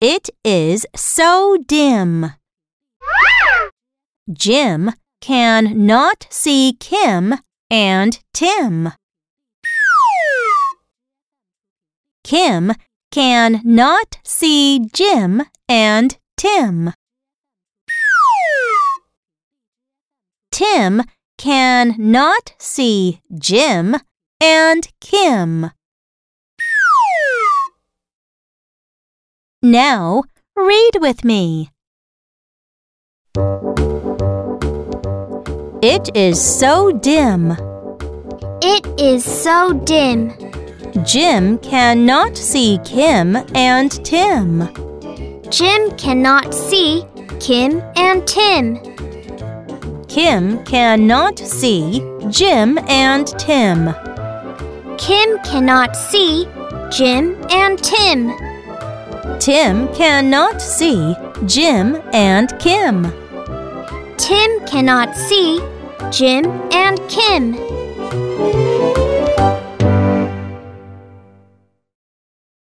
It is so dim. Jim can not see Kim and Tim. Kim can not see Jim and Tim. Tim can not see Jim and Kim. Now read with me. It is so dim. It is so dim. Jim cannot see Kim and Tim. Jim cannot see Kim and Tim. Kim cannot see Jim and Tim. Kim cannot see Jim and Tim. Tim cannot see Jim and Kim. Tim cannot see Jim and Kim.